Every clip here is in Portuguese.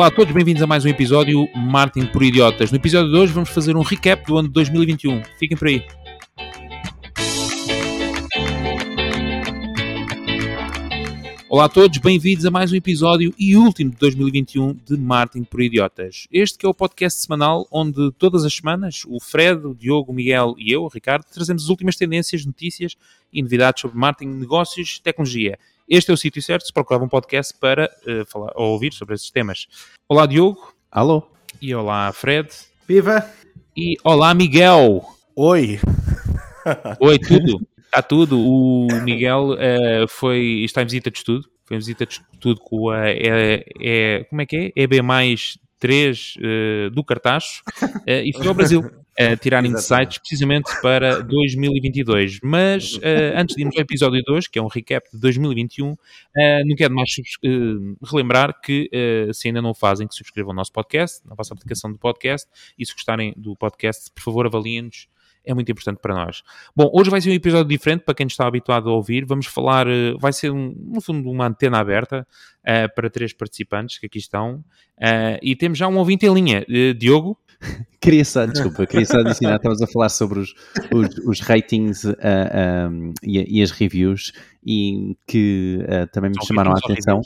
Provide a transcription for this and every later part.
Olá a todos, bem-vindos a mais um episódio Martin por Idiotas. No episódio de hoje vamos fazer um recap do ano de 2021. Fiquem por aí. Olá a todos, bem-vindos a mais um episódio e último de 2021 de Martin por Idiotas. Este que é o podcast semanal onde todas as semanas o Fred, o Diogo, o Miguel e eu, o Ricardo, trazemos as últimas tendências, notícias e novidades sobre marketing, negócios e tecnologia. Este é o sítio certo se procurar um podcast para uh, falar ou ouvir sobre esses temas. Olá Diogo. Alô. E olá Fred. Viva. E olá Miguel. Oi. Oi, tudo? Está tudo. O Miguel uh, foi, está em visita de estudo. Foi em visita de estudo com a. É, é, como é que é? EB mais 3 uh, do Cartacho uh, e foi ao Brasil uh, tirar insights precisamente para 2022. Mas uh, antes de irmos ao episódio 2, que é um recap de 2021, não quero mais relembrar que se ainda não o fazem, que subscrevam o nosso podcast, na vossa aplicação de podcast, e se gostarem do podcast, por favor avaliem-nos é muito importante para nós. Bom, hoje vai ser um episódio diferente para quem está habituado a ouvir. Vamos falar, eh, vai ser um, no fundo uma antena aberta uh, para três participantes que aqui estão. Uh, e temos já um ouvinte em linha. Uh, Diogo? Queria só, desculpa, queria só adicionar, estamos a falar sobre os, os, os ratings um, e, e, as reviews e que também me chamaram a atenção.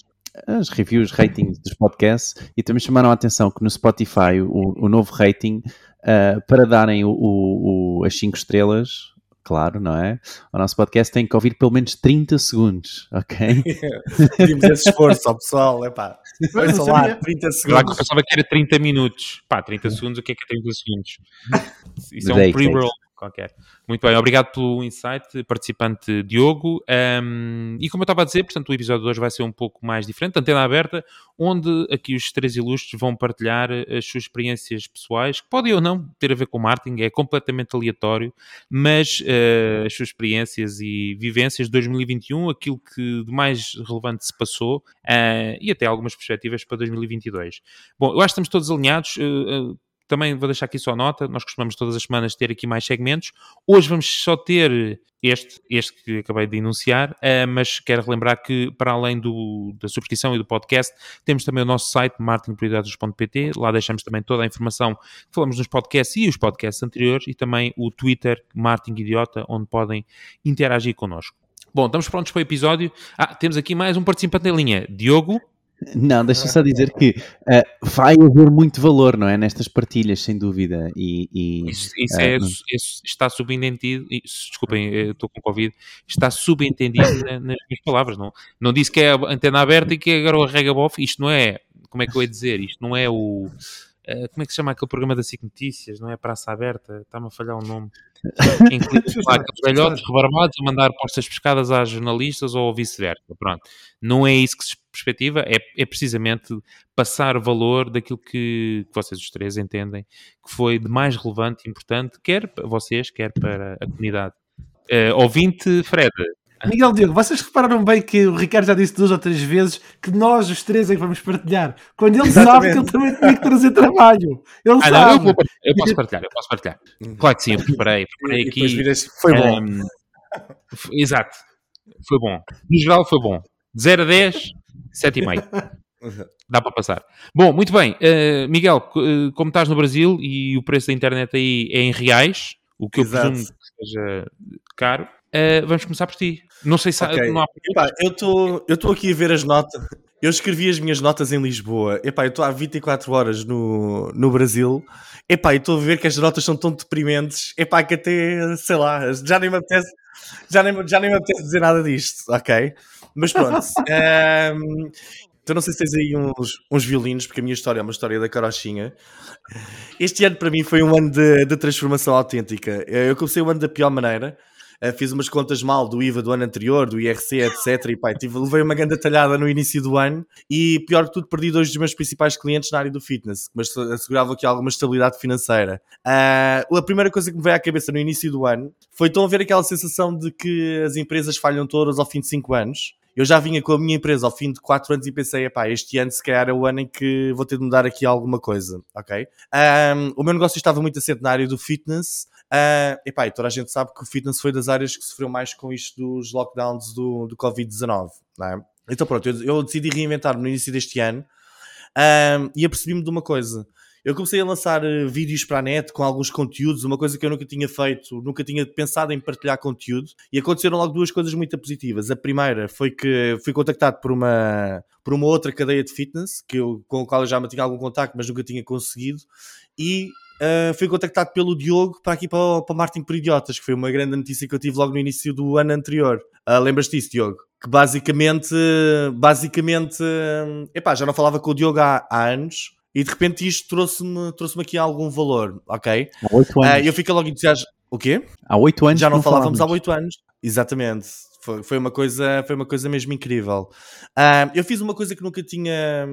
As reviews, ratings dos podcasts e também chamaram a atenção que no Spotify o, o novo rating uh, para darem o, o, o, as 5 estrelas, claro, não é? O nosso podcast tem que ouvir pelo menos 30 segundos, ok? Pedimos esse esforço ao pessoal, é pá. Ouça lá, 30 segundos. Eu pensava que era 30 minutos. Pá, 30 segundos, o que é que é 30 segundos? Isso é um pre-roll qualquer. Muito bem, obrigado pelo insight, participante Diogo. Um, e como eu estava a dizer, portanto, o episódio de hoje vai ser um pouco mais diferente, antena aberta, onde aqui os três ilustres vão partilhar as suas experiências pessoais, que podem ou não ter a ver com marketing, é completamente aleatório, mas uh, as suas experiências e vivências de 2021, aquilo que de mais relevante se passou uh, e até algumas perspectivas para 2022. Bom, eu acho que estamos todos alinhados. Uh, também vou deixar aqui só nota, nós costumamos todas as semanas ter aqui mais segmentos. Hoje vamos só ter este, este que acabei de enunciar, uh, mas quero relembrar que, para além do, da subscrição e do podcast, temos também o nosso site marketingprioridades.pt, lá deixamos também toda a informação que falamos nos podcasts e os podcasts anteriores, e também o Twitter Marketing Idiota, onde podem interagir connosco. Bom, estamos prontos para o episódio. Ah, temos aqui mais um participante em linha, Diogo. Não, deixa só dizer que uh, vai haver muito valor, não é? Nestas partilhas, sem dúvida. E, e isso, isso, uh, é, isso está subentendido. Desculpem, estou com Covid. Está subentendido nas minhas palavras. Não, não disse que é a antena aberta e que agora o rega bof. Isto não é. Como é que eu ia dizer? Isto não é o. Uh, como é que se chama aquele programa da SIC Notícias? Não é Praça Aberta? Está-me a falhar o nome. Aqueles velhotes rebarbados a mandar postas pescadas às jornalistas ou vice-versa. Pronto. Não é isso que se perspectiva, é, é precisamente passar valor daquilo que, que vocês os três entendem que foi de mais relevante e importante, quer para vocês, quer para a comunidade. Uh, ouvinte, Fred, Miguel Diogo, vocês repararam bem que o Ricardo já disse duas ou três vezes que nós os três é que vamos partilhar, quando ele sabe que ele também tem que trazer trabalho. Ele ah, sabe. Não, eu, vou, eu, posso partilhar, eu posso partilhar. Claro que sim, eu preparei, preparei aqui. Foi bom. Um, exato, foi bom. No geral foi bom. 0 a 10, 7,5. Dá para passar. Bom, muito bem. Uh, Miguel, uh, como estás no Brasil e o preço da internet aí é em reais, o que Exato. eu presumo que seja caro, uh, vamos começar por ti. Não sei se okay. há, não há Epá, eu estou aqui a ver as notas. Eu escrevi as minhas notas em Lisboa. Epá, eu estou há 24 horas no, no Brasil. Epá, e estou a ver que as notas são tão deprimentes. Epá, que até, sei lá, já nem me apetece, já nem, já nem me apetece dizer nada disto, ok? Mas pronto. um, ehm, então não sei se tens aí uns, uns violinos, porque a minha história é uma história da carochinha. Este ano para mim foi um ano de, de transformação autêntica. Eu comecei o ano da pior maneira. Uh, fiz umas contas mal do IVA do ano anterior, do IRC, etc. E pá, tive, levei uma grande talhada no início do ano e, pior que tudo, perdi dois dos meus principais clientes na área do fitness, mas assegurava aqui alguma estabilidade financeira. Uh, a primeira coisa que me veio à cabeça no início do ano foi tão ver aquela sensação de que as empresas falham todas ao fim de 5 anos eu já vinha com a minha empresa ao fim de 4 anos e pensei, epá, este ano se calhar é o ano em que vou ter de mudar aqui alguma coisa, ok? Um, o meu negócio estava muito assente na área do fitness, uh, epá, e toda a gente sabe que o fitness foi das áreas que sofreu mais com isto dos lockdowns do, do Covid-19, não é? Então pronto, eu, eu decidi reinventar no início deste ano, Um, e apercebi-me de uma coisa. Eu comecei a lançar uh, vídeos para a net com alguns conteúdos, uma coisa que eu nunca tinha feito, nunca tinha pensado em partilhar conteúdo, e aconteceram logo duas coisas muito positivas. A primeira foi que fui contactado por uma, por uma outra cadeia de fitness, que eu, com a qual eu já tinha algum contacto, mas nunca tinha conseguido, e uh, fui contactado pelo Diogo para aqui para, para Martin por Idiotas, que foi uma grande notícia que eu tive logo no início do ano anterior. Uh, Lembras-te disso, Diogo? Que basicamente, basicamente, epá, já não falava com o Diogo há, há anos, e de repente isto trouxe-me trouxe aqui algum valor, ok? Há oito anos. Uh, eu fico logo entusiasmado. O quê? Há oito anos. Já não, não falávamos há oito anos. Exatamente. Foi, foi, uma coisa, foi uma coisa mesmo incrível. Uh, eu fiz uma coisa que nunca, tinha,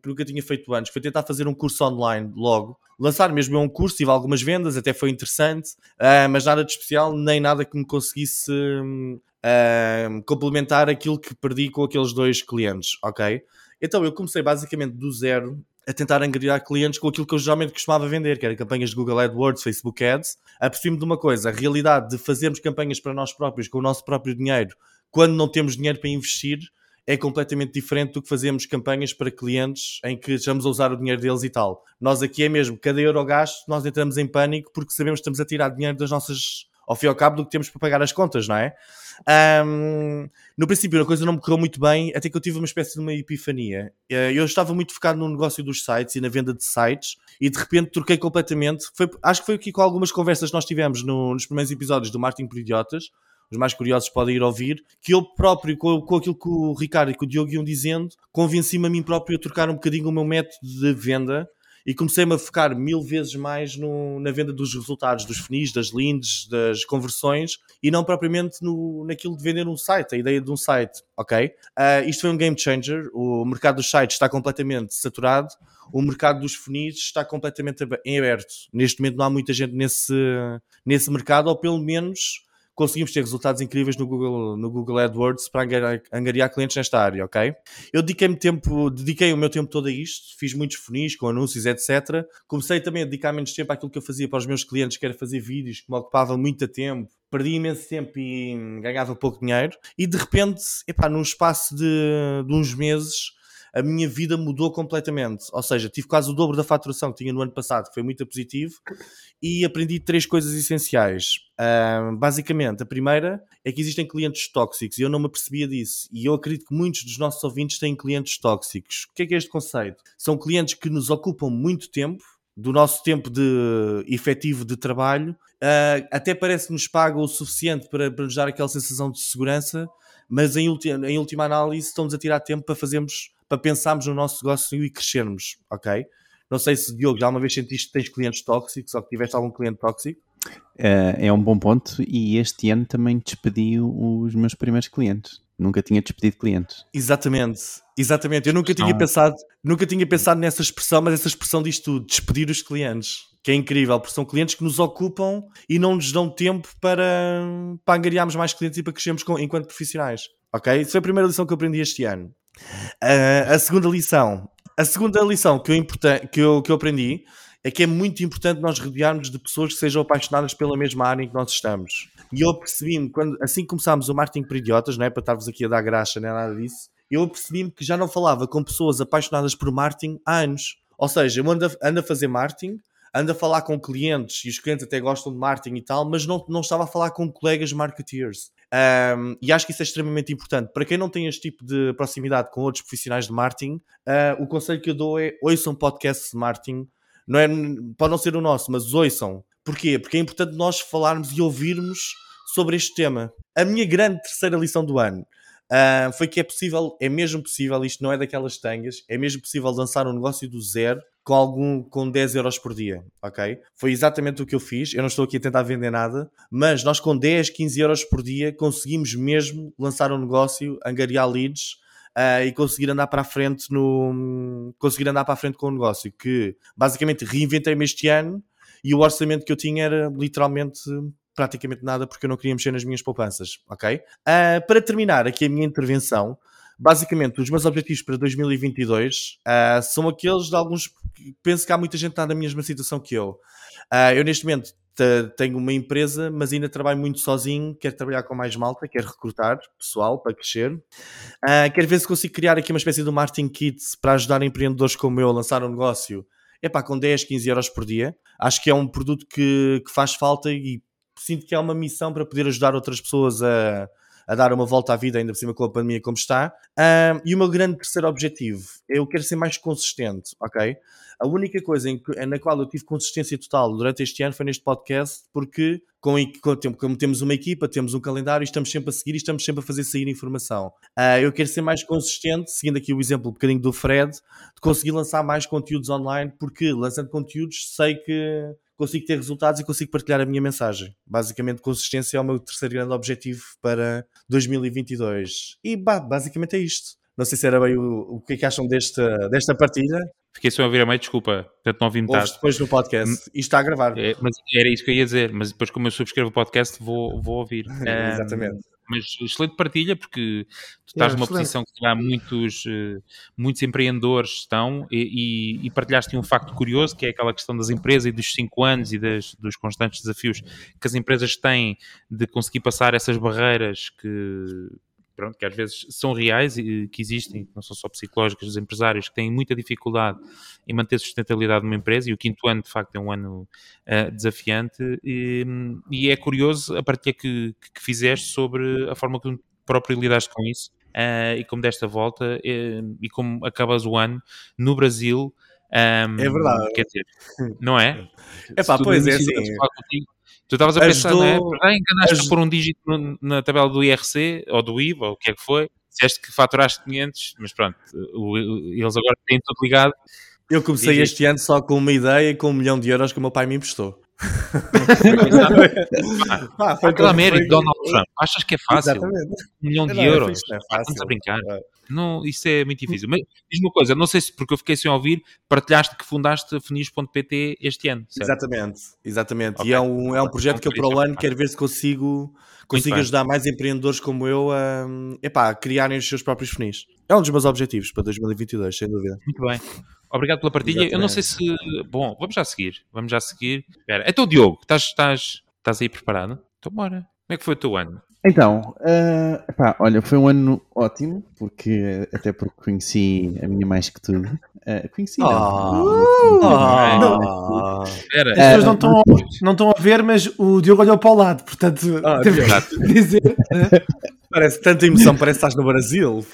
que nunca tinha feito antes, foi tentar fazer um curso online logo. Lançar mesmo um curso, tive algumas vendas, até foi interessante, uh, mas nada de especial, nem nada que me conseguisse uh, complementar aquilo que perdi com aqueles dois clientes, ok? Então eu comecei basicamente do zero a tentar angariar clientes com aquilo que eu geralmente costumava vender, que era campanhas de Google AdWords, Facebook Ads. Apercebi-me de uma coisa, a realidade de fazermos campanhas para nós próprios com o nosso próprio dinheiro, quando não temos dinheiro para investir, é completamente diferente do que fazemos campanhas para clientes em que estamos a usar o dinheiro deles e tal. Nós aqui é mesmo, cada euro gasto, nós entramos em pânico porque sabemos que estamos a tirar dinheiro das nossas, ao fim e ao cabo, do que temos para pagar as contas, não é? Um, no princípio a coisa não me correu muito bem, até que eu tive uma espécie de uma epifania. Eh, eu estava muito focado no negócio dos sites e na venda de sites e de repente troquei completamente. Foi, acho que foi aqui com algumas conversas que nós tivemos no, nos primeiros episódios do Martin por Idiotas. Os mais curiosos podem ir ouvir, que eu próprio, com, com aquilo que o Ricardo e que o Diogo iam dizendo, convenci-me a mim próprio a trocar um bocadinho o meu método de venda e comecei-me a focar mil vezes mais no, na venda dos resultados, dos funis, das leads, das conversões e não propriamente no, naquilo de vender um site, a ideia de um site, ok? Uh, isto foi um game changer, o mercado dos sites está completamente saturado, o mercado dos funis está completamente em aberto. Neste momento não há muita gente nesse, nesse mercado, ou pelo menos conseguimos ter resultados incríveis no Google, no Google AdWords para angariar, angariar clientes nesta área, ok? Eu dediquei-me tempo, dediquei o meu tempo todo a isto, fiz muitos funis com anúncios, etc. Comecei também a dedicar menos tempo àquilo que eu fazia para os meus clientes, que era fazer vídeos que me ocupavam muito tempo, perdi imenso tempo e ganhava pouco dinheiro. E de repente, epá, num espaço de, de uns meses, a minha vida mudou completamente. Ou seja, tive quase o dobro da faturação que tinha no ano passado, que foi muito positivo, e aprendi três coisas essenciais. Basicamente, a primeira é que existem clientes tóxicos e eu não me apercebia disso. E eu acredito que muitos dos nossos ouvintes têm clientes tóxicos. O que é que é este conceito? São clientes que nos ocupam muito tempo, do nosso tempo de efetivo de trabalho, uh, até parece que nos pagam o suficiente para, para nos dar aquela sensação de segurança, mas em, ulti em última análise estão-nos a tirar tempo para fazermos para pensarmos no nosso negócio e crescermos, ok? Não sei se, Diogo, já uma vez sentiste que tens clientes tóxicos ou que tiveste algum cliente tóxico? É, é um bom ponto e este ano também despedi os meus primeiros clientes. Nunca tinha despedido clientes. Exatamente, exatamente. Eu nunca tinha pensado, nunca tinha pensado nessa expressão, mas essa expressão diz tudo, despedir os clientes. Que é incrível, porque são clientes que nos ocupam e não nos dão tempo para, para angariarmos mais clientes e para crescermos com, enquanto profissionais. Ok? Isso foi a primeira lição que eu aprendi este ano. Uh, a segunda lição. A segunda lição que eu, que, eu, que eu aprendi é que é muito importante nós rodearmos de pessoas que sejam apaixonadas pela mesma área em que nós estamos. E eu percebi-me, quando, assim que começámos o marketing por idiotas, não é para estar-vos aqui a dar graxa, nem nada disso, eu percebi-me que já não falava com pessoas apaixonadas por marketing há anos. Ou seja, eu ando a, ando a fazer marketing, ando a falar com clientes e os clientes até gostam de marketing e tal, mas não, não estava a falar com colegas marketeers. Um, e acho que isso é extremamente importante. Para quem não tem este tipo de proximidade com outros profissionais de marketing, uh, o conselho que eu dou é ouçam podcasts de marketing. Não é, pode não ser o nosso, mas ouçam. Porquê? Porque é importante nós falarmos e ouvirmos sobre este tema. A minha grande terceira lição do ano uh, foi que é possível, é mesmo possível, isto não é daquelas tangas, é mesmo possível lançar um negócio do zero com algum com 10 euros por dia, ok? Foi exatamente o que eu fiz. Eu não estou aqui a tentar vender nada, mas nós com 10, 15 euros por dia conseguimos mesmo lançar um negócio, angariar leads uh, e conseguir andar para a frente no conseguir andar para a frente com o negócio que basicamente reinventei-me este ano e o orçamento que eu tinha era literalmente praticamente nada porque eu não queria mexer nas minhas poupanças, ok? Uh, para terminar aqui a minha intervenção, basicamente, os meus objetivos para 2022 uh, ah, são aqueles de alguns. Penso que há muita gente que está na mesma situação que eu. Uh, eu, neste momento, tenho uma empresa, mas ainda trabalho muito sozinho, quero trabalhar com mais malta, quero recrutar pessoal para crescer. Uh, quero ver se consigo criar aqui uma espécie de marketing kit para ajudar empreendedores como eu a lançar um negócio epá, com 10, 15 euros por dia. Acho que é um produto que, que faz falta e sinto que é uma missão para poder ajudar outras pessoas a, a dar uma volta à vida, ainda por cima com a pandemia como está. Um, e o meu grande terceiro objetivo, eu quero ser mais consistente, ok? A única coisa em que, na qual eu tive consistência total durante este ano foi neste podcast, porque com, como temos uma equipa, temos um calendário, estamos sempre a seguir e estamos sempre a fazer sair informação. Uh, eu quero ser mais consistente, seguindo aqui o exemplo um bocadinho do Fred, de conseguir lançar mais conteúdos online, porque lançando conteúdos sei que consigo ter resultados e consigo partilhar a minha mensagem. Basicamente, consistência é o meu terceiro grande objetivo para 2022. E bah, basicamente é isto. Não sei se era bem o, o que é que acham desta, desta partilha. Fiquei sem ouvir a meio, desculpa, portanto não ouvi metade. depois no podcast. Isto está a gravar. É, mas era isso que eu ia dizer, mas depois como eu subscrevo o podcast vou, vou ouvir. Exatamente. Um, mas excelente partilha, porque tu estás numa posição que há muitos, eh, muitos empreendedores estão e, e, e, partilhaste um facto curioso, que é aquela questão das empresas e dos 5 anos e das, dos constantes desafios que as empresas têm de conseguir passar essas barreiras que, pronto, que às vezes são reais e que existem, não são só psicológicas, dos empresários que têm muita dificuldade em manter sustentabilidade numa empresa e o quinto ano, de facto, é um ano uh, desafiante e, e, é curioso a partilha que, que, fizeste sobre a forma que próprio lidaste com isso uh, e como desta volta e, e como acabas o ano no Brasil um, é verdade. Quer dizer, não é? É pá, pois é assim. Tu estavas a pensar, ajudou, não é? Enganaste por um dígito na tabela do IRC ou do IVA, ou o que é que foi. Disseste que faturaste 500, mas pronto, eles agora têm tudo ligado. Eu comecei este ano só com uma ideia e com um milhão de euros que o meu pai me emprestou. ah, foi aquele mérito, Donald Trump. Achas que é fácil? Exatamente. Um milhão de não, euros. É fácil. Estamos a brincar. É. Não, isso é muito difícil. Mas diz uma coisa, não sei se porque eu fiquei sem ouvir, partilhaste que fundaste funis.pt este ano. Certo? Exatamente, exatamente. Okay. E é um, é um projeto que eu para o ano quero ver se consigo, consigo ajudar mais empreendedores como eu a, epá, a criarem os seus próprios funis. É um dos meus objetivos para 2022, sem dúvida. Muito bem. Obrigado pela partilha. Exatamente. Eu não sei se. Bom, vamos já seguir. Vamos já seguir. Espera. Então, Diogo, estás, estás, estás aí preparado? Então, bora. Como é que foi o teu ano? Então, uh, epá, olha, foi um ano ótimo, porque até porque conheci a minha mais que tudo. Uh, conheci. Oh, uh, oh, As pessoas não estão, não estão a ver, mas o Diogo olhou para o lado, portanto, ah, teve que dizer. Parece tanta emoção, parece que estás no Brasil.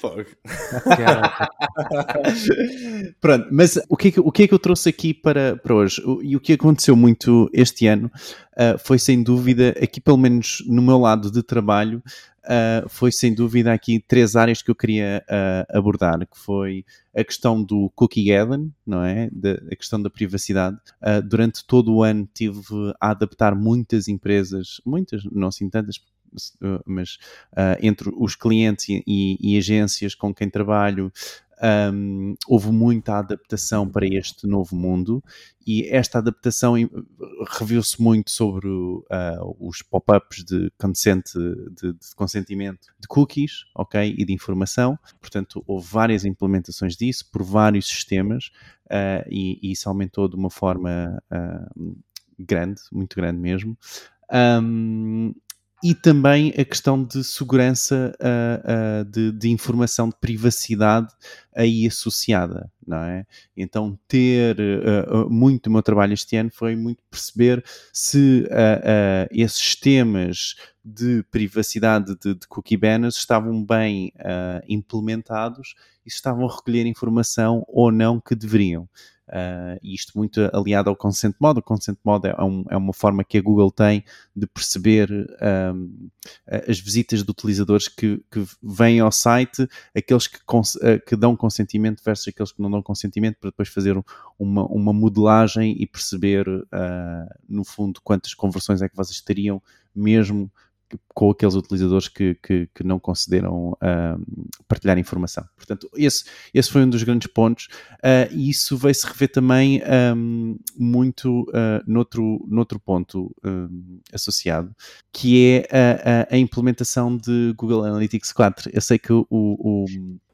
Pronto, mas o que, é que, o que é que eu trouxe aqui para, para hoje? O, e o que aconteceu muito este ano uh, foi sem dúvida, aqui pelo menos no meu lado de trabalho, uh, foi sem dúvida aqui três áreas que eu queria uh, abordar, que foi a questão do cookie garden, não é? De, a questão da privacidade. durante todo o ano tive a adaptar muitas empresas, muitas, não assim tantas, mas uh, entre os clientes e, e, e, agências com quem trabalho, um, houve muita adaptação para este novo mundo e esta adaptação reviu-se muito sobre uh, os pop-ups de, consent, de, de, consentimento de cookies ok, e de informação. Portanto, houve várias implementações disso por vários sistemas uh, e, e, isso aumentou de uma forma uh, grande, muito grande mesmo. Um, e também a questão de segurança uh, uh, de, de, informação de privacidade aí associada, não é? Então ter uh, muito do meu trabalho este ano foi muito perceber se esses temas de privacidade de, de cookie banners estavam bem implementados e se estavam a recolher informação ou não que deveriam. Uh, isto muito aliado ao consent mode. O consent mode é, um, é uma forma que a Google tem de perceber um, as visitas de utilizadores que, que vêm ao site, aqueles que, uh, que dão consentimento versus aqueles que não dão consentimento, para depois fazer uma, uma modelagem e perceber, uh, no fundo, quantas conversões é que vocês teriam mesmo com aqueles utilizadores que, que, que não concederam uh, partilhar informação. Portanto, esse, esse foi um dos grandes pontos uh, e isso veio-se rever também um, muito uh, noutro, noutro ponto um, associado, que é a, a, a, implementação de Google Analytics 4. Eu sei que o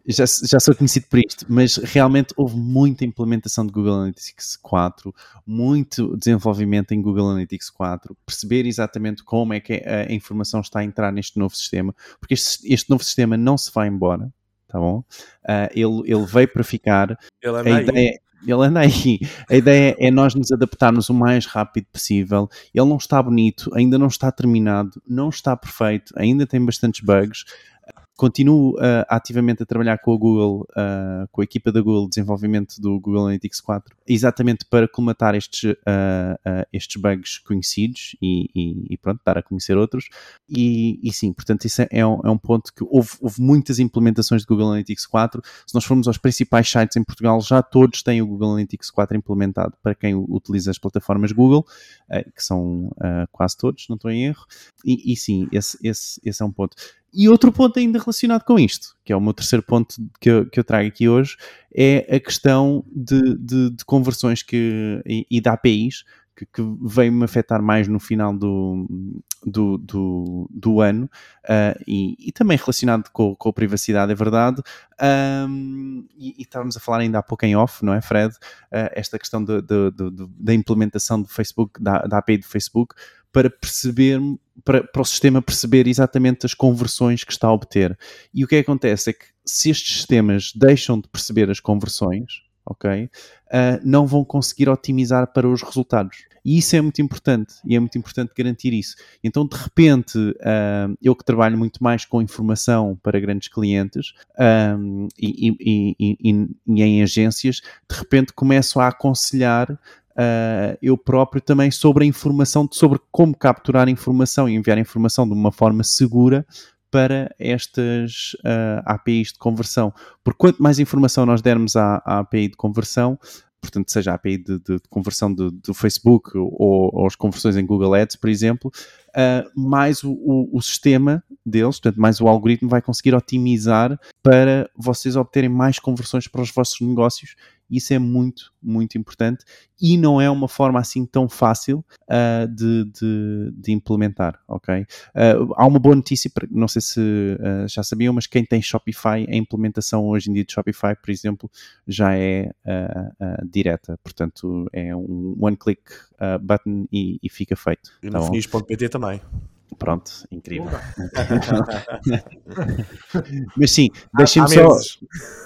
já, já sou conhecido por isto, mas realmente houve muita implementação de Google Analytics 4, muito desenvolvimento em Google Analytics 4, perceber exatamente como é que a informação está a entrar neste novo sistema, porque este, este novo sistema não se vai embora, tá bom? Uh, ele, ele veio para ficar. Ele anda a ideia, aí. Ele anda aí. A ideia é nós nos adaptarmos o mais rápido possível. Ele não está bonito, ainda não está terminado, não está perfeito, ainda tem bastantes bugs continuo uh, ativamente a trabalhar com a Google, uh, com a equipa da Google de desenvolvimento do Google Analytics 4, exatamente para colmatar estes, uh, estes bugs conhecidos e, e, e, pronto, dar a conhecer outros. E, e sim, portanto, isso é, um, é um, ponto que houve, houve, muitas implementações de Google Analytics 4. Se nós formos aos principais sites em Portugal, já todos têm o Google Analytics 4 implementado para quem utiliza as plataformas Google, que são quase todos, não estou em erro. E, sim, esse, esse, esse é um ponto. E outro ponto ainda relacionado com isto, que é o meu terceiro ponto que eu, que eu trago aqui hoje, é a questão de, de, de conversões que, e, e de APIs que, que veio-me afetar mais no final do, do, do, do ano uh, e, e, também relacionado com, com a privacidade, é verdade. Um, e, e, estávamos a falar ainda há pouco em off, não é, Fred? Uh, esta questão da implementação do Facebook, da, da API do Facebook, para perceber, para, para o sistema perceber exatamente as conversões que está a obter. E o que, é acontece é que se estes sistemas deixam de perceber as conversões, ok, uh, não vão conseguir otimizar para os resultados. E isso é muito importante, e é muito importante garantir isso. Então, de repente, uh, eu que trabalho muito mais com informação para grandes clientes um, e, e, e, e, em agências, de repente começo a aconselhar uh, eu próprio também sobre a informação, sobre como capturar informação e enviar informação de uma forma segura para estas uh, ah, APIs de conversão. Porque quanto mais informação nós dermos à, à API de conversão, portanto, seja a API de, de, de conversão do, do Facebook ou, ou, as conversões em Google Ads, por exemplo, uh, mais o, o, o, sistema deles, portanto, mais o algoritmo vai conseguir otimizar para vocês obterem mais conversões para os vossos negócios isso é muito, muito importante e não é uma forma assim tão fácil uh, de, de, de, implementar, ok? Uh, há uma boa notícia, não sei se uh, já sabiam, mas quem tem Shopify, a implementação hoje em dia de Shopify, por exemplo, já é direta, portanto é um one-click button e, e, fica feito. E no tá finis.pt também. Pronto, incrível. Mas sim, deixem-me só,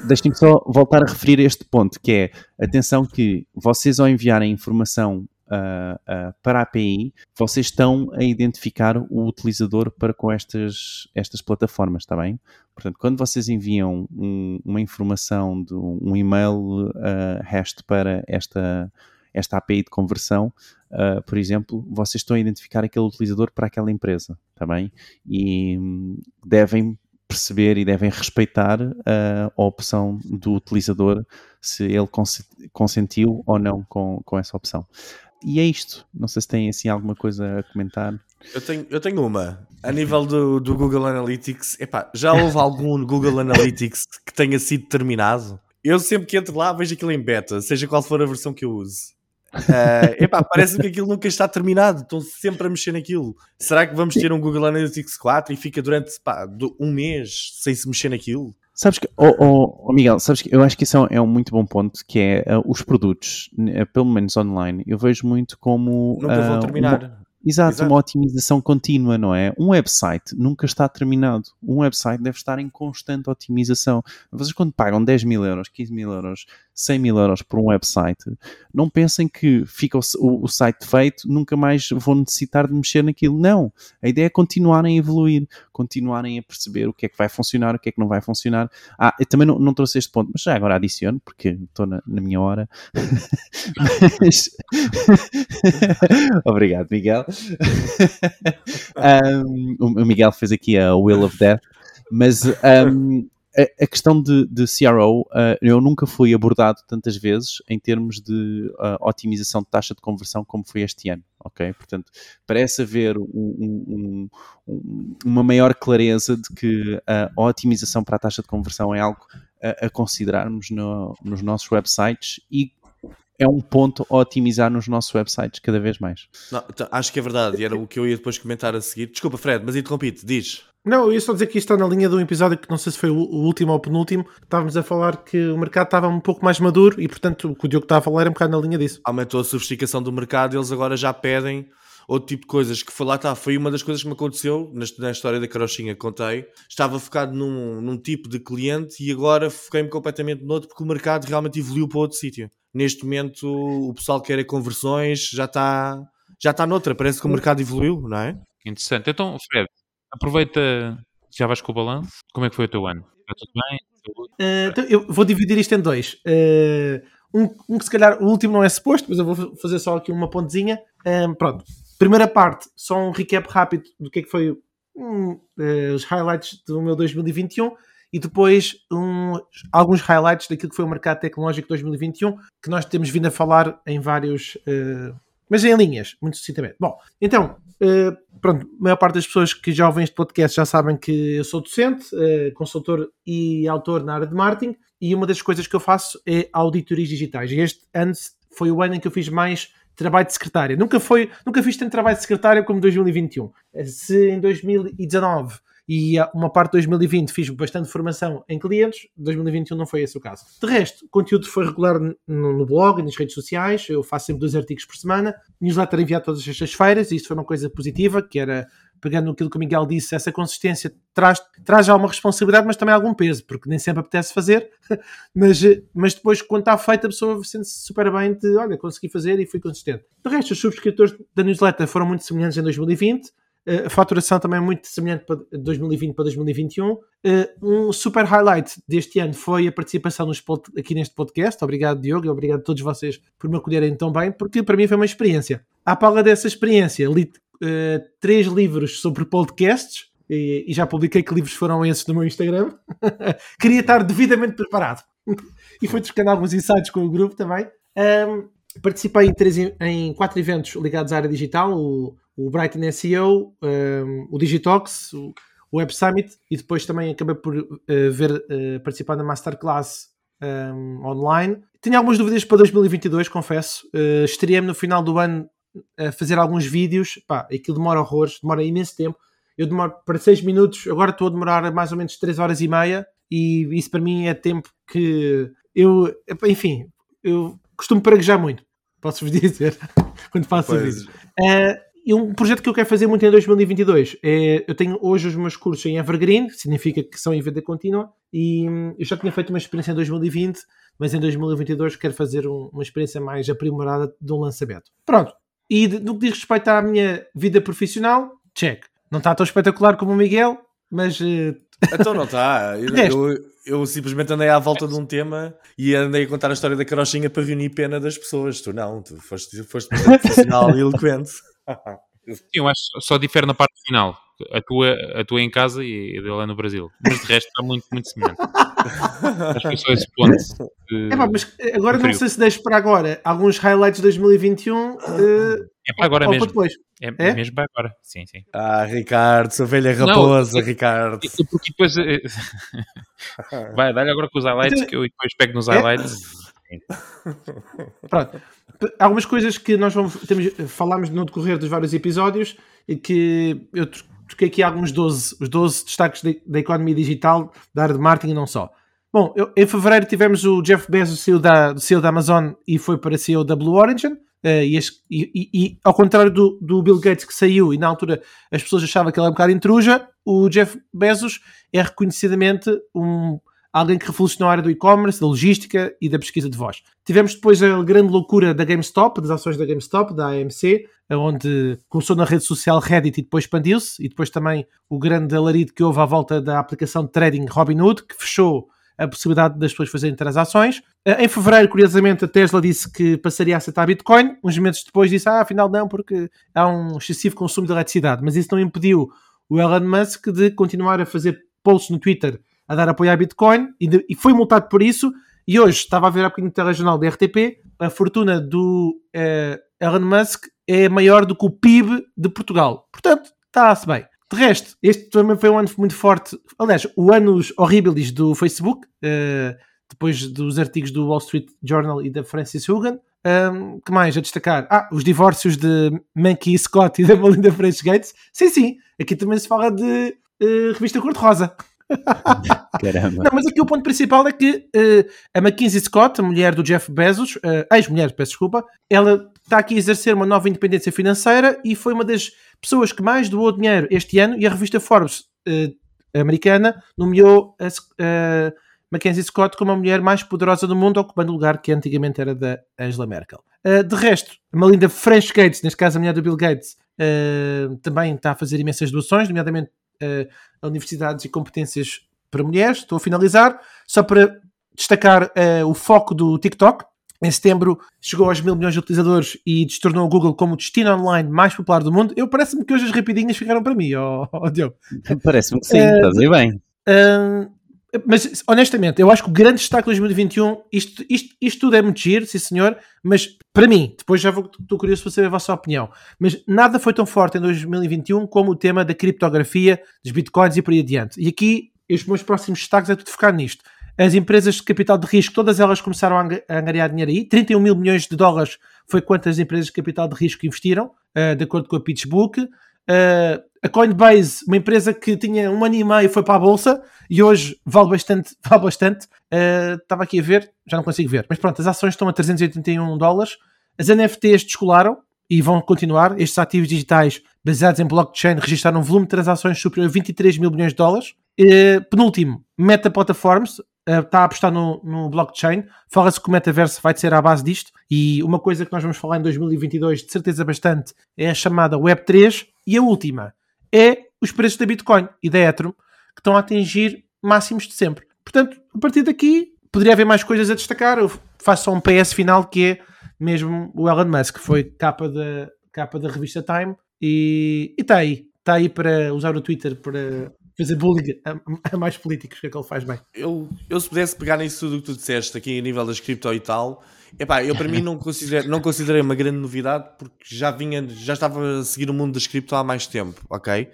deixem só voltar a referir este ponto, que é, atenção que vocês ao enviarem informação uh, uh, para a API, vocês estão a identificar o utilizador para com estas, estas plataformas, está bem? Portanto, quando vocês enviam um, uma informação, de um e-mail uh, REST para esta esta API de conversão, uh, por exemplo, vocês estão a identificar aquele utilizador para aquela empresa, também, tá E um, devem perceber e devem respeitar uh, a opção do utilizador se ele consentiu ou não com, com essa opção. E é isto. Não sei se tem assim alguma coisa a comentar. Eu tenho, eu tenho uma. A nível do, do Google Analytics, epá, já houve algum Google Analytics que tenha sido terminado? Eu sempre que entro lá vejo aquilo em beta, seja qual for a versão que eu use. Uh, epá, parece que aquilo nunca está terminado, estão sempre a mexer naquilo. Será que vamos ter um Google Analytics 4 e fica durante pá, um mês sem se mexer naquilo? Sabes que, oh, oh, oh Miguel, sabes que eu acho que isso é um muito bom ponto, que é uh, os produtos, uh, pelo menos online, eu vejo muito como... Nunca vão terminar. Exato, Exato, uma otimização contínua, não é? Um website nunca está terminado. Um website deve estar em constante otimização. Vocês, quando pagam 10 mil euros, 15 mil euros, 100 mil euros por um website, não pensem que fica o, o, o, site feito, nunca mais vão necessitar de mexer naquilo. Não. A ideia é continuarem a evoluir, continuarem a perceber o que é que vai funcionar, o que é que não vai funcionar. Ah, eu também não, não trouxe este ponto, mas já agora adiciono, porque estou na, na minha hora. mas... Obrigado, Miguel. um, o Miguel fez aqui a Will of Death, mas um, a, a, questão de, de CRO, uh, eu nunca fui abordado tantas vezes em termos de uh, otimização de taxa de conversão como foi este ano, ok? Portanto, parece haver um, um, um, uma maior clareza de que a otimização para a taxa de conversão é algo a, a considerarmos no, nos nossos websites e é um ponto a otimizar nos nossos websites cada vez mais. Não, então, acho que é verdade, e era o que eu ia depois comentar a seguir. Desculpa, Fred, mas interrompi-te, diz. Não, eu ia só dizer que isto está na linha de um episódio que não sei se foi o último ou o penúltimo. Estávamos a falar que o mercado estava um pouco mais maduro e, portanto, o que o Diogo estava a falar era um bocado na linha disso. Aumentou a sofisticação do mercado, eles agora já pedem outro tipo de coisas que foi lá está, foi uma das coisas que me aconteceu na, história da carochinha que contei. Estava focado num, num tipo de cliente e agora foquei-me completamente noutro porque o mercado realmente evoluiu para outro sítio. Neste momento o pessoal quer é conversões, já está já está noutra, parece que o mercado evoluiu, não é? Interessante. Então, Fred, aproveita, já vais com o balanço. Como é que foi o teu ano? Está tudo bem? Uh, então eu vou dividir isto em dois. Uh, um, um, que se calhar o último não é suposto, mas eu vou fazer só aqui uma pontezinha. Um, pronto, Primeira parte, só um recap rápido do que é que foi um, uh, os highlights do meu 2021 e depois um, alguns highlights daquilo que foi o mercado tecnológico 2021 que nós temos vindo a falar em vários, uh, mas em linhas, muito sucintamente. Bom, então, uh, pronto, a maior parte das pessoas que já ouvem este podcast já sabem que eu sou docente, consultor e autor na área de marketing e uma das coisas que eu faço é auditorias digitais. E este ano foi o ano em que eu fiz mais trabalho de secretária. Nunca, foi, nunca fiz tanto trabalho de secretária como 2021. Se em 2019 e uma parte de 2020 fiz bastante formação em clientes, 2021 não foi esse o caso. De resto, o conteúdo foi regular no, blog e nas redes sociais, eu faço sempre dois artigos por semana, newsletter enviado todas as sextas-feiras, isto foi uma coisa positiva, que era pegando aquilo que o Miguel disse, essa consistência traz, traz já uma responsabilidade, mas também algum peso, porque nem sempre apetece fazer, mas, mas depois, quando está feito, a pessoa sente-se super bem de, olha, consegui fazer e fui consistente. De resto, os subscritores da newsletter foram muito semelhantes em 2020, eh, a faturação também é muito semelhante para 2020 para 2021. Eh, um super highlight deste ano foi a participação nos, aqui neste podcast. Obrigado, Diogo, e obrigado a todos vocês por me acolherem tão bem, porque para mim foi uma experiência. À pala dessa experiência, li uh, três livros sobre podcasts e, e, já publiquei que livros foram esses no meu Instagram. Queria estar devidamente preparado e fui trocando alguns insights com o grupo também. Um, participei em, três, em quatro eventos ligados à área digital: o, o Brighton SEO, um, o Digitox, o, o Web Summit e depois também acabei por uh, ver, uh, participar na Masterclass um, online. Tenho algumas dúvidas para 2022, confesso. Uh, Estreiei-me no final do ano a fazer alguns vídeos, pá, aquilo demora horrores, demora imenso tempo. Eu demoro para 6 minutos, agora estou a demorar mais ou menos 3 horas e meia, e isso para mim é tempo que eu, enfim, eu costumo praguejar muito, posso-vos dizer, quando faço vídeos. Uh, e um projeto que eu quero fazer muito em 2022 é, eu tenho hoje os meus cursos em Evergreen, que significa que são em venda contínua, e hum, eu já tinha feito uma experiência em 2020, mas em 2022 quero fazer um, uma experiência mais aprimorada de um lançamento. Pronto, e no que diz respeito à minha vida profissional, check. Não está tão espetacular como o Miguel, mas. Uh... Então não está. Eu, eu, eu, simplesmente andei à volta de um tema e andei a contar a história da carochinha para reunir pena das pessoas. Tu não, tu foste, foste profissional e eloquente. Eu acho que só difere na parte final. A tua, a tua em casa e a dele é no Brasil. Mas de resto está muito, muito semelhante. acho que é só esse ponto. De... É, pá, mas agora não sei se deixo para agora alguns highlights de 2021. Uh, é para agora mesmo. Depois. É, é, mesmo para agora. Sim, sim. Ah, Ricardo, sua velha raposa, não, Ricardo. Porque depois. Eh, vai, dá-lhe agora com os highlights então, que eu depois pego nos é? highlights. Pronto. Algumas coisas que nós vamos, temos, falámos no decorrer dos vários episódios e que eu toquei aqui alguns 12, os 12 destaques da economia digital, da área de marketing e não só. Bom, eu, em fevereiro tivemos o Jeff Bezos, CEO da, CEO da Amazon, e foi para CEO da Blue Origin. Uh, e, e, e, ao contrário do, do, Bill Gates que saiu e na altura as pessoas achavam que ele era um bocado intruja, o Jeff Bezos é reconhecidamente um, alguém que revolucionou a área do e-commerce, da logística e da pesquisa de voz. Tivemos depois a grande loucura da GameStop, das ações da GameStop, da AMC, onde começou na rede social Reddit e depois expandiu-se, e depois também o grande alarido que houve à volta da aplicação de trading Robinhood, que fechou a possibilidade das pessoas fazerem transações. Eh, em fevereiro, curiosamente, a Tesla disse que passaria a aceitar Bitcoin. Uns meses depois disse, ah, afinal não, porque há um excessivo consumo de eletricidade. Mas isso não impediu o Elon Musk de continuar a fazer posts no Twitter a dar apoio à Bitcoin e, de, e foi multado por isso. E hoje estava a ver a bocadinho de telejornal da RTP, a fortuna do uh, Elon Musk é maior do que o PIB de Portugal. Portanto, está-se bem. De resto, este também foi um ano muito forte. Aliás, o anos horríveis do Facebook, uh, depois dos artigos do Wall Street Journal e da Francis Hugan. Um, que mais a destacar? Ah, os divórcios de Mankey Scott e da Melinda Fresh Gates. Sim, sim, aqui também se fala de uh, revista cor-de-rosa. Caramba. Não, mas aqui o ponto principal é que uh, a Mackenzie Scott, a mulher do Jeff Bezos, uh, ex-mulher, peço desculpa, ela está aqui a exercer uma nova independência financeira e foi uma das pessoas que mais doou dinheiro este ano e a revista Forbes uh, americana nomeou a, a Mackenzie Scott como a mulher mais poderosa do mundo, ocupando o lugar que antigamente era da Angela Merkel. Uh, de resto, Melinda French Gates, neste caso a mulher do Bill Gates, uh, também está a fazer imensas doações, nomeadamente uh, a universidades e competências para mulheres. Estou a finalizar, só para destacar o foco do TikTok. Em setembro chegou aos mil milhões de utilizadores e destornou o Google como o destino online mais popular do mundo. Eu parece-me que hoje as rapidinhas ficaram para mim, ó oh, oh, Diogo. Parece-me que sim, uh, estás aí bem. Uh, mas honestamente, eu acho que o grande destaque de 2021, isto, isto, isto tudo é muito giro, sim senhor, mas para mim, depois já vou, estou curioso para saber a vossa opinião, mas nada foi tão forte em 2021 como o tema da criptografia, dos bitcoins e por aí adiante. E aqui, os meus próximos destaques é tudo focar nisto. As empresas de capital de risco, todas elas começaram a angariar dinheiro aí. 31 mil milhões de dólares foi quantas empresas de capital de risco investiram, uh, de acordo com a PitchBook. Uh, a Coinbase, uma empresa que tinha um ano e meio, foi para a bolsa e hoje vale bastante. Vale bastante. Uh, estava aqui a ver, já não consigo ver, mas pronto, as ações estão a 381 dólares. As NFTs descolaram e vão continuar. Estes ativos digitais baseados em blockchain registraram um volume de transações superior a 23 mil milhões de dólares. Uh, penúltimo, Meta Platforms, está a apostar no, no blockchain. Fala-se que o metaverso vai ser à base disto. E uma coisa que nós vamos falar em 2022, de certeza bastante, é a chamada Web3. E a última é os preços da Bitcoin e da Ethereum, que estão a atingir máximos de sempre. Portanto, a partir daqui, poderia haver mais coisas a destacar. Eu faço só um PS final que é mesmo o Elon Musk, que foi capa da, capa da revista Time. E está aí. Está aí para usar o Twitter para fazer bullying a, a, mais políticos, que é que ele faz bem. Eu, eu se pudesse pegar nisso tudo que tu disseste aqui a nível das cripto e tal, epá, eu para mim não considerei, não considerei uma grande novidade porque já vinha, já estava a seguir o mundo das cripto há mais tempo, ok?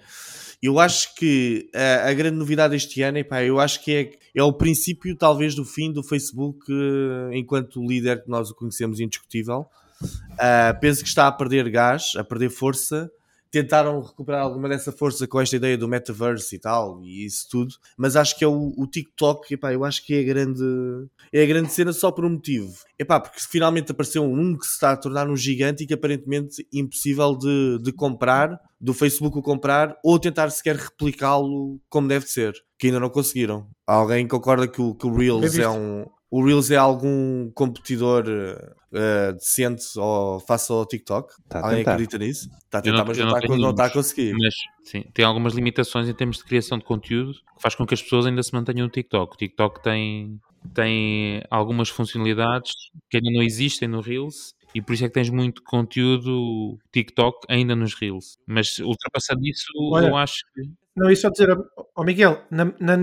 Eu acho que a, a grande novidade este ano, epá, eu acho que é, é o princípio talvez do fim do Facebook uh, enquanto líder que nós o conhecemos indiscutível. Uh, penso que está a perder gás, a perder força tentaram recuperar alguma dessa força com esta ideia do metaverse e tal, e isso tudo, mas acho que é o, o TikTok, epá, eu acho que é a grande, é a grande cena só por um motivo. Epá, porque finalmente apareceu um que se está a tornar um gigante e que aparentemente impossível de, de comprar, do Facebook o comprar, ou tentar sequer replicá-lo como deve ser, que ainda não conseguiram. Alguém concorda que o, que o Reels é um, o Reels é algum competidor uh, decente ou face ao TikTok? Tá Alguém acredita nisso? Está a tentar, não, mas não, está, não está a conseguir. Mas sim, tem algumas limitações em termos de criação de conteúdo que faz com que as pessoas ainda se mantenham no TikTok. O TikTok tem, tem algumas funcionalidades que ainda não existem no Reels e por isso é que tens muito conteúdo TikTok ainda nos Reels. Mas ultrapassando isso, Olha, eu acho que. Não, isso só dizer, oh Miguel, na, na,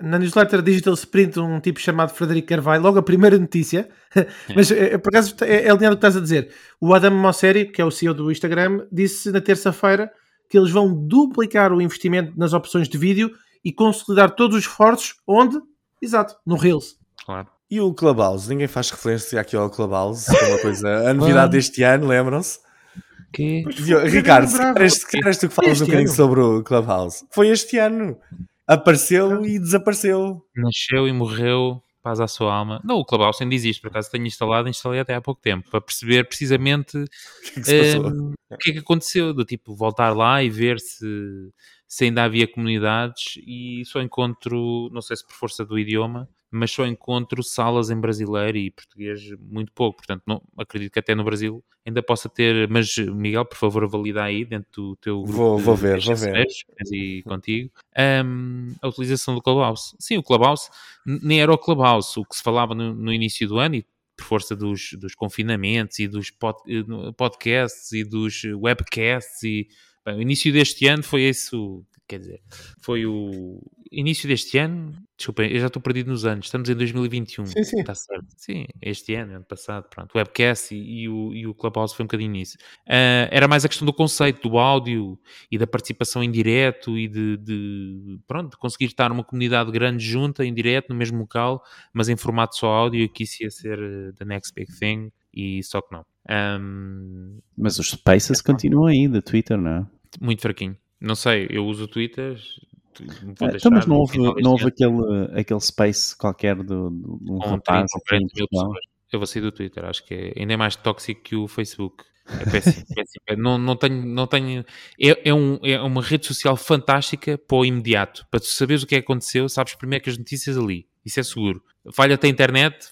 na, newsletter Digital Sprint, um tipo chamado Frederico Carvalho, logo a primeira notícia, mas é, por acaso é, é alinhado o que estás a dizer. O Adam Mosseri, que é o CEO do Instagram, disse na terça-feira que eles vão duplicar o investimento nas opções de vídeo e consolidar todos os esforços onde? Exato, no Reels. Claro. E o Clubhouse? Ninguém faz referência aqui ao Clubhouse, que é uma coisa, a novidade deste ano, lembram-se? Que... Ricardo, se queres tu que falas um bocadinho sobre o Clubhouse. Foi este ano. Apareceu e desapareceu. Nasceu e morreu, paz à sua alma. Não, o Clubhouse ainda existe, por acaso tenho instalado, instalei até há pouco tempo, para perceber precisamente o que, é que, um, o que, é que aconteceu, do tipo voltar lá e ver se se ainda havia comunidades e só encontro, não sei se por força do idioma, mas só encontro salas em brasileiro e português muito pouco, portanto não, acredito que até no Brasil ainda possa ter, mas Miguel, por favor, valida aí dentro do teu grupo. Vou, vou ver, vou ver. E contigo. Um, a utilização do Clubhouse. Sim, o Clubhouse nem era o Clubhouse, o que se falava no, no início do ano e por força dos, dos confinamentos e dos pod, eh, podcasts e dos webcasts e Bem, o início deste ano foi isso, quer dizer, foi o início deste ano. Desculpa, eu já estou perdido nos anos. Estamos em 2021. Sim, sim. Está certo. Sim, este ano, ano passado, pronto. O webcast e, e, o, e o Clubhouse foi um bocadinho nisso. Uh, era mais a questão do conceito, do áudio e da participação em direto e de, de, pronto, de conseguir estar uma comunidade grande junta, em direto, no mesmo local, mas em formato só áudio. E que isso ia ser uh, the next big thing. E só que não. Um, mas os Spaces continuam aí, da Twitter, não é? muito fraquinho. Não sei, eu uso o Twitter, ah, então, mas não houve, não houve aquele, aquele space qualquer do, do um rapaz Eu vou sair do Twitter, acho que é ainda é mais tóxico que o Facebook. É péssimo, péssimo. Não, não tenho. Não tenho é, é, um, é uma rede social fantástica para o imediato. Para tu saberes o que é que aconteceu, sabes primeiro que as notícias ali. Isso é seguro. Falha-te a internet,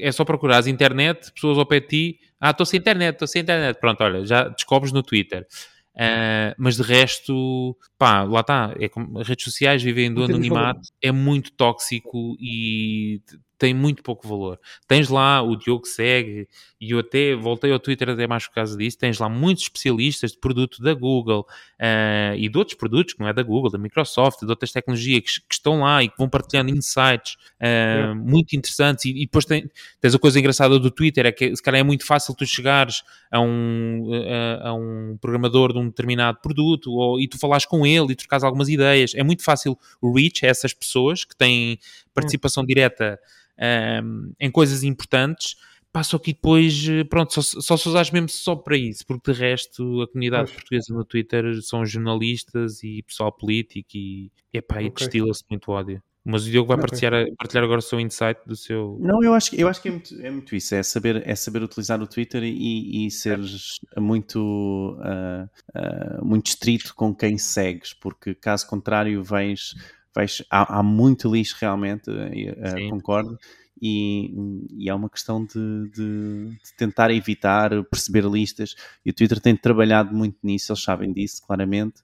é só procurar as internet, pessoas ao pé de ti. Ah, estou sem internet, estou sem internet. Pronto, olha, já descobres no Twitter. Uh, mas de resto, pá, lá está. É como, redes sociais vivem do anonimato, é muito tóxico e tem muito pouco valor. Tens lá o Diogo segue, e eu até voltei ao Twitter até mais por causa disso, tens lá muitos especialistas de produto da Google uh, e de outros produtos, que não é da Google, da Microsoft, de outras tecnologias que, que estão lá e que vão partilhando insights uh, é. muito interessantes. E, e depois tem, tens a coisa engraçada do Twitter, é que se calhar é muito fácil tu chegares a um, a, a um programador de um determinado produto ou, e tu falares com ele e trocares algumas ideias. É muito fácil o reach a essas pessoas que têm participação hum. direta um, em coisas importantes, passa aqui depois, eh, pronto, só, só se usares mesmo só para isso, porque de resto a comunidade pois. portuguesa no Twitter são jornalistas e pessoal político e, epá, okay. e destila-se muito ódio. Mas o Diogo vai okay. partilhar, partilhar agora o seu insight do seu. Não, eu acho, eu acho que é muito, é muito isso, é saber, é saber utilizar o Twitter e, e seres muito, uh, uh, muito estrito com quem segues, porque caso contrário vais vais, há, há muito lixo realmente, uh, concordo, e, e é uma questão de, de, de, tentar evitar perceber listas. E o Twitter tem trabalhado muito nisso, eles sabem disso claramente,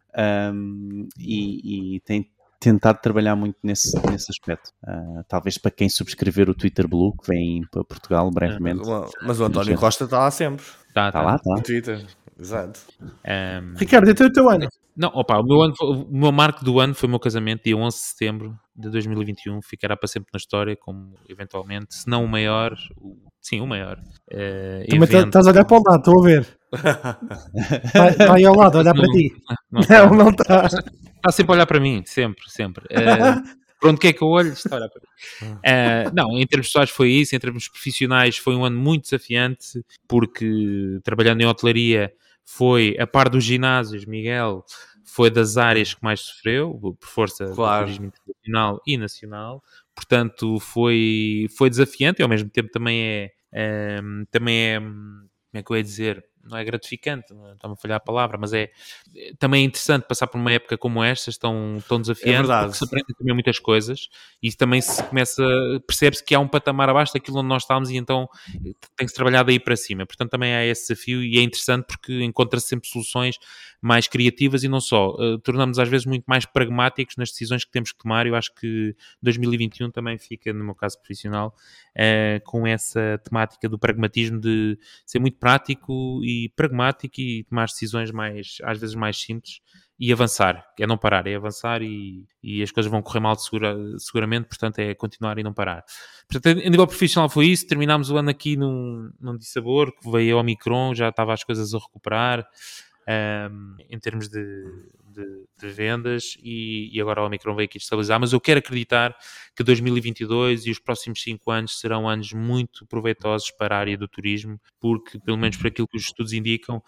um, e, e tem tentado trabalhar muito nesse, nesse aspecto. Uh, talvez para quem subscrever o Twitter Blue, que vem para Portugal brevemente. Mas o António Costa está lá sempre. Está, tá, tá lá, está. Twitter. Exato. Um... Ricardo, então é o teu ano. Não, opa, o meu, ano, o meu marco do ano foi o meu casamento, dia 11 de setembro de 2021. Ficará para sempre na história, como eventualmente, se não o maior, o, sim, o maior. Uh, Também tá- estás a olhar para o lado, estou a ver. Está aí ao lado, a olhar não, para ti. Não, não, não está. Está sempre a olhar para mim, sempre, sempre. Uh, por onde quer que eu olhe, está a olhar para mim. Uh, não, em termos pessoais foi isso, em termos profissionais foi um ano muito desafiante, porque trabalhando em hotelaria foi, a par dos ginásios, Miguel, foi das áreas que mais sofreu, por força claro. do turismo internacional e nacional. Portanto, foi, foi desafiante e ao mesmo tempo também é, é também é, como é que eu ia dizer, não é gratificante, está-me a falhar a palavra, mas é também é interessante passar por uma época como esta, tão, tão desafiante, é se aprende também muitas coisas e também se começa, percebe-se que há um patamar abaixo daquilo onde nós estávamos e então tem que se trabalhar daí para cima. Portanto, também há esse desafio e é interessante porque encontra-se sempre soluções mais criativas e não só. Uh, tornamos às vezes muito mais pragmáticos nas decisões que temos que tomar. Eu acho que 2021 também fica, no meu caso profissional, uh, com essa temática do pragmatismo de ser muito prático e pragmático e tomar decisões mais, às vezes mais simples e avançar, é não parar, é avançar e, e as coisas vão correr mal segura, seguramente, portanto é continuar e não parar. Portanto, a nível profissional foi isso, terminámos o ano aqui num, num dissabor, que veio ao Omicron, já estava as coisas a recuperar, um, em termos de, de, de vendas e, e, agora o Omicron veio aqui estabilizar, mas eu quero acreditar que 2022 e os próximos 5 anos serão anos muito proveitosos para a área do turismo, porque, pelo menos por aquilo que os estudos indicam,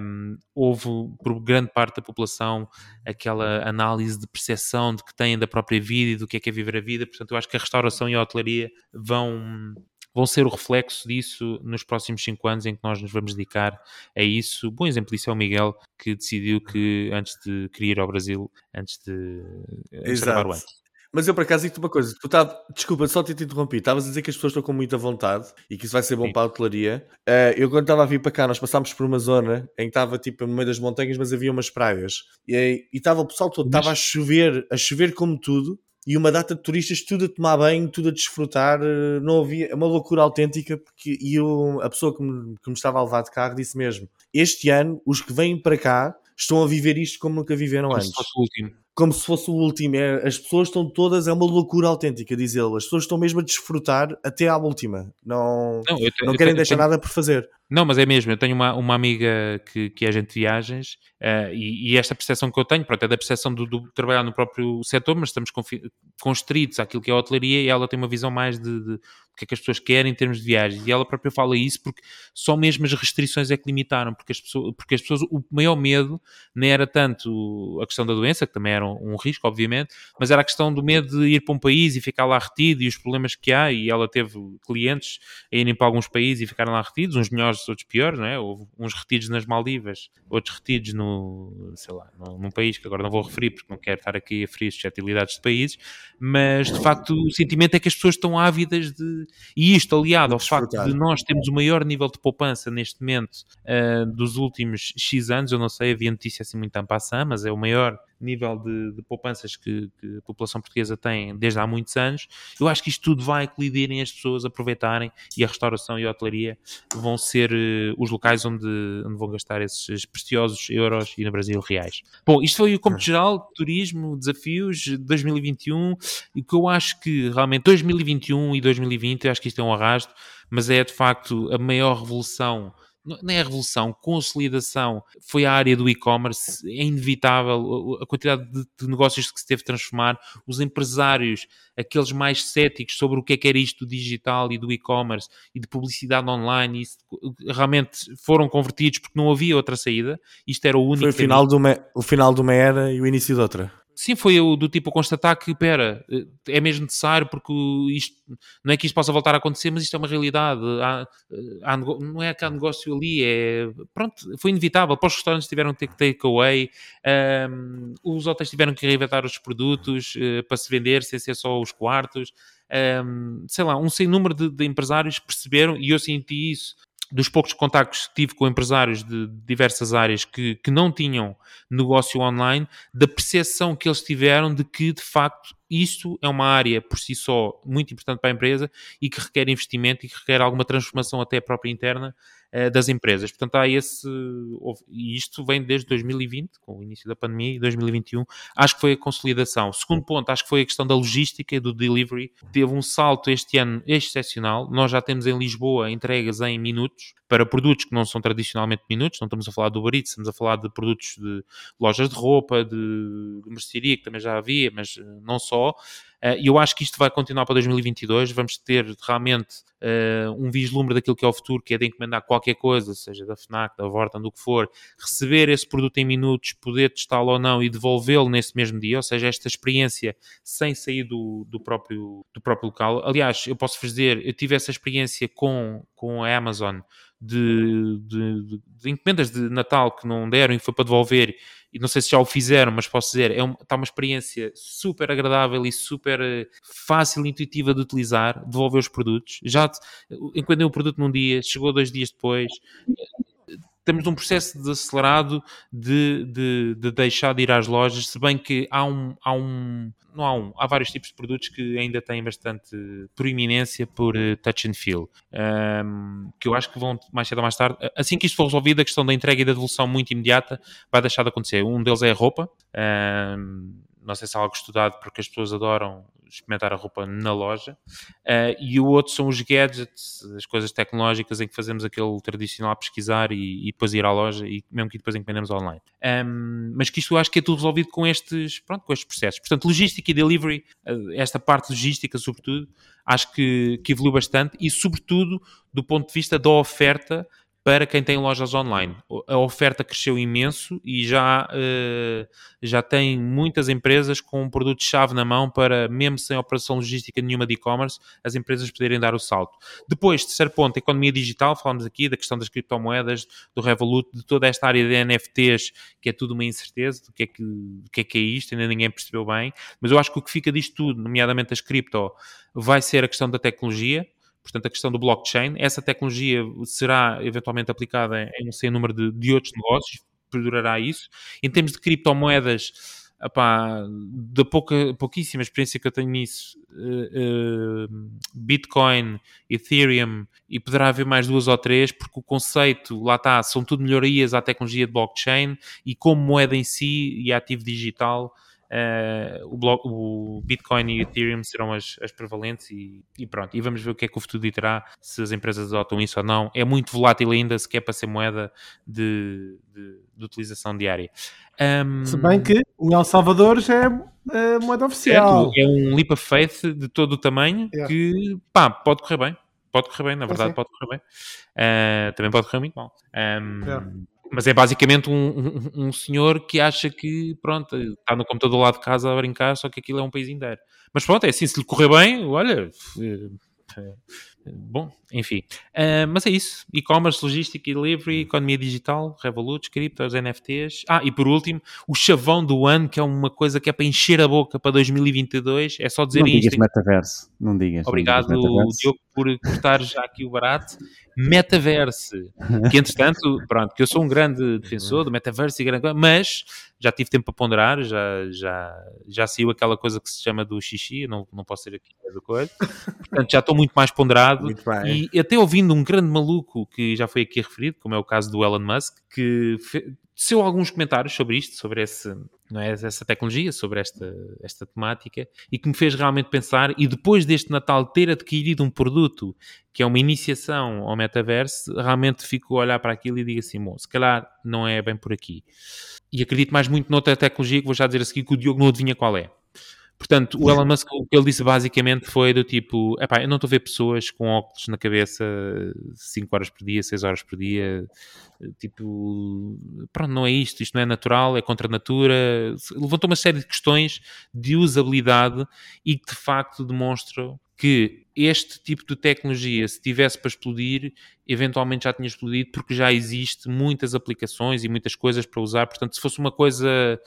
um, houve por grande parte da população aquela análise de percepção de que têm da própria vida e do que é que é viver a vida, portanto eu acho que a restauração e a hotelaria vão vão ser o reflexo disso nos próximos cinco anos em que nós nos vamos dedicar a isso. Bom exemplo disso é o Miguel, que decidiu que antes de querer ir ao Brasil, antes de, antes de o ano. Mas eu por acaso digo-te uma coisa, tu tá, desculpa, só te interrompi, estavas a dizer que as pessoas estão com muita vontade e que isso vai ser bom Sim. para a hotelaria. Uh, eu quando estava a vir para cá, nós passámos por uma zona em que estava tipo no meio das montanhas, mas havia umas praias e estava o pessoal todo, estava a chover, a chover como tudo, e uma data de turistas tudo a tomar bem, tudo a desfrutar, eh, não havia, é uma loucura autêntica, porque e eu, a pessoa que me, que me estava a levar de carro disse mesmo, este ano os que vêm para cá estão a viver isto como nunca viveram como antes. Como se fosse o último. O. É, as pessoas estão todas, é uma loucura autêntica, diz ele. As pessoas estão mesmo a desfrutar até à última. Não, não, não querem deixar tenho, nada por fazer. Não, mas é mesmo. Eu tenho uma, uma amiga que, que é agente de viagens uh, e, e, esta percepção que eu tenho, pronto, é da percepção do, do trabalhar no próprio setor, mas estamos constritos àquilo que é a hotelaria e ela tem uma visão mais de, de que é que as pessoas querem em termos de viagens. E ela própria fala isso porque só mesmo as restrições é que limitaram, porque as pessoas, porque as pessoas o maior medo nem era tanto a questão da doença, que também era um, risco, obviamente, mas era a questão do medo de ir para um país e ficar lá retido e os problemas que há. E ela teve clientes a irem para alguns países e ficarem lá retidos, uns melhores, outros piores, não é? Houve uns retidos nas Maldivas, outros retidos no, sei lá, num país que agora não vou referir porque não quero estar aqui a ferir suscetibilidades de países, mas de facto o sentimento é que as pessoas estão ávidas de e isto aliado ao facto de nós termos o maior nível de poupança neste momento uh, dos últimos X anos, eu não sei, havia notícia assim muito ampassã, mas é o maior nível de, de poupanças que, que, a população portuguesa tem desde há muitos anos, eu acho que isto tudo vai colidir em as pessoas aproveitarem e a restauração e a hotelaria vão ser uh, os locais onde, onde vão gastar esses preciosos euros e no Brasil reais. Bom, isto foi o cômputo geral, turismo, desafios de 2021 e que eu acho que realmente 2021 e 2020, acho que isto é um arrasto, mas é de facto a maior revolução não é a revolução, consolidação, foi a área do e-commerce, é inevitável a quantidade de, de, negócios que se teve de transformar, os empresários, aqueles mais céticos sobre o que é que era isto do digital e do e-commerce e de publicidade online, isso, realmente foram convertidos porque não havia outra saída, isto era o único... Foi o final, de uma, o final de uma era e o início de outra. Sim, foi o do tipo constatar que, pera, eh, é mesmo necessário porque isto, não é que isto possa voltar a acontecer, mas isto é uma realidade. Há, eh, há, não é que há negócio ali, é. Pronto, foi inevitável. Para os restaurantes tiveram que ter takeaway, um, os hotéis tiveram que reinventar os produtos uh, para se vender sem ser só os quartos. Um, sei lá, um sem número de, de empresários perceberam, e eu senti isso dos poucos contactos que tive com empresários de diversas áreas que, que não tinham negócio online, da percepção que eles tiveram de que, de facto, isto é uma área por si só muito importante para a empresa e que requer investimento e que requer alguma transformação até própria interna das empresas. Portanto, há esse. E isto vem desde 2020, com o início da pandemia, e 2021. Acho que foi a consolidação. Segundo ponto, acho que foi a questão da logística e do delivery. Teve um salto este ano excepcional. Nós já temos em Lisboa entregas em minutos para produtos que não são tradicionalmente minutos, não estamos a falar do Eats, estamos a falar de produtos de lojas de roupa, de, de mercearia, que também já havia, mas eh, não só. Eh, e eu acho que isto vai continuar para 2022. Vamos ter realmente uh, um vislumbre daquilo que é o futuro, que é de encomendar qualquer coisa, seja da FNAC, da Vorta, do que for, receber esse produto em minutos, poder testá-lo ou não e devolvê-lo nesse mesmo dia, ou seja, esta experiência sem sair do, do, próprio, do próprio local. Aliás, eu posso dizer, eu tive essa experiência com, com a Amazon de, de, de, encomendas de Natal que não deram e foi para devolver e não sei se já o fizeram, mas posso dizer, é uma, está uma experiência super agradável e super eh, fácil e intuitiva de utilizar, devolver os produtos. Já encomendei o produto num dia, chegou dois dias depois. Temos um processo desacelerado de, de, de deixar de ir às lojas, se bem que há um, há um não há um, há vários tipos de produtos que ainda têm bastante proeminência por uh, touch and feel, um, que eu acho que vão mais cedo ou mais tarde, assim que isto for resolvido, a questão da entrega e da devolução muito imediata vai deixar de acontecer. Um deles é a roupa, um, não sei se é algo estudado porque as pessoas adoram experimentar a roupa na loja, uh, e o outro são os gadgets, as coisas tecnológicas em que fazemos aquele tradicional pesquisar e, e depois ir à loja e mesmo que depois encomendamos online. Um, mas que isto acho que é tudo resolvido com estes, pronto, com estes processos. Portanto, logística e delivery, uh, esta parte logística sobretudo, acho que, que evoluiu bastante e sobretudo do ponto de vista da oferta para quem tem lojas online. A oferta cresceu imenso e já, uh, já tem muitas empresas com um produto-chave na mão para, mesmo sem operação logística nenhuma de e-commerce, as empresas poderem dar o salto. Depois, terceiro ponto, economia digital, falamos aqui da questão das criptomoedas, do Revolut, de toda esta área de NFTs, que é tudo uma incerteza do que é que, do que, é, que é isto, ainda ninguém percebeu bem, mas eu acho que o que fica disto tudo, nomeadamente as cripto, vai ser a questão da tecnologia, portanto, a questão do blockchain. Essa tecnologia será eventualmente aplicada em um sem número de, de outros negócios, perdurará isso. Em termos de criptomoedas, da pouca, pouquíssima experiência que eu tenho nisso, uh, uh, Bitcoin, Ethereum, e poderá haver mais duas ou três, porque o conceito, lá está, são tudo melhorias à tecnologia de blockchain e como moeda em si e ativo digital uh, o, bloco, o Bitcoin e o Ethereum serão as, as prevalentes e, e, pronto. E vamos ver o que é que o futuro dirá, se as empresas adotam isso ou não. É muito volátil ainda, se quer para ser moeda de, de, de utilização diária. Um, se bem que o El Salvador já é, é moeda oficial. É, é um leap of faith de todo o tamanho yeah. que pá, pode correr bem. Pode correr bem, na verdade, pode correr bem. Uh, também pode correr muito mal. Um, yeah. Mas é basicamente um, um, um, senhor que acha que, pronto, está no computador lá de casa a brincar, só que aquilo é um país inteiro. Mas pronto, é assim, se lhe correr bem, olha, eh, Bom, enfim. Uh, mas é isso. E-commerce, logística e delivery, economia digital, Revolut, criptos, NFTs. Ah, e por último, o chavão do ano, que é uma coisa que é para encher a boca para 2022. É só dizer não isto. Digas metaverso. Não digas. Obrigado, não digas Diogo, por cortar já aqui o barato. Metaverse. Que, entretanto, pronto, que eu sou um grande defensor do metaverso e grande mas já tive tempo para ponderar, já, já, já saiu aquela coisa que se chama do xixi, não, não posso ser aqui do coisa. Portanto, já estou muito mais ponderado. Muito e até ouvindo um grande maluco que já foi aqui referido, como é o caso do Elon Musk, que teceu alguns comentários sobre isto, sobre esse, não é, essa tecnologia, sobre esta, esta temática, e que me fez realmente pensar, e depois deste Natal ter adquirido um produto que é uma iniciação ao metaverso, realmente fico a olhar para aquilo e digo assim, bom, se calhar não é bem por aqui. E acredito mais muito noutra tecnologia que vou já dizer a seguir que o Diogo não adivinha qual é. Portanto, o Elon Musk, o que ele disse basicamente foi do tipo: epá, eu não estou a ver pessoas com óculos na cabeça 5 horas por dia, 6 horas por dia. Tipo, pronto, não é isto, isto não é natural, é contra a natura. Levantou uma série de questões de usabilidade e que de facto demonstram que este tipo de tecnologia, se tivesse para explodir, eventualmente já tinha explodido, porque já existe muitas aplicações e muitas coisas para usar. Portanto, se fosse uma coisa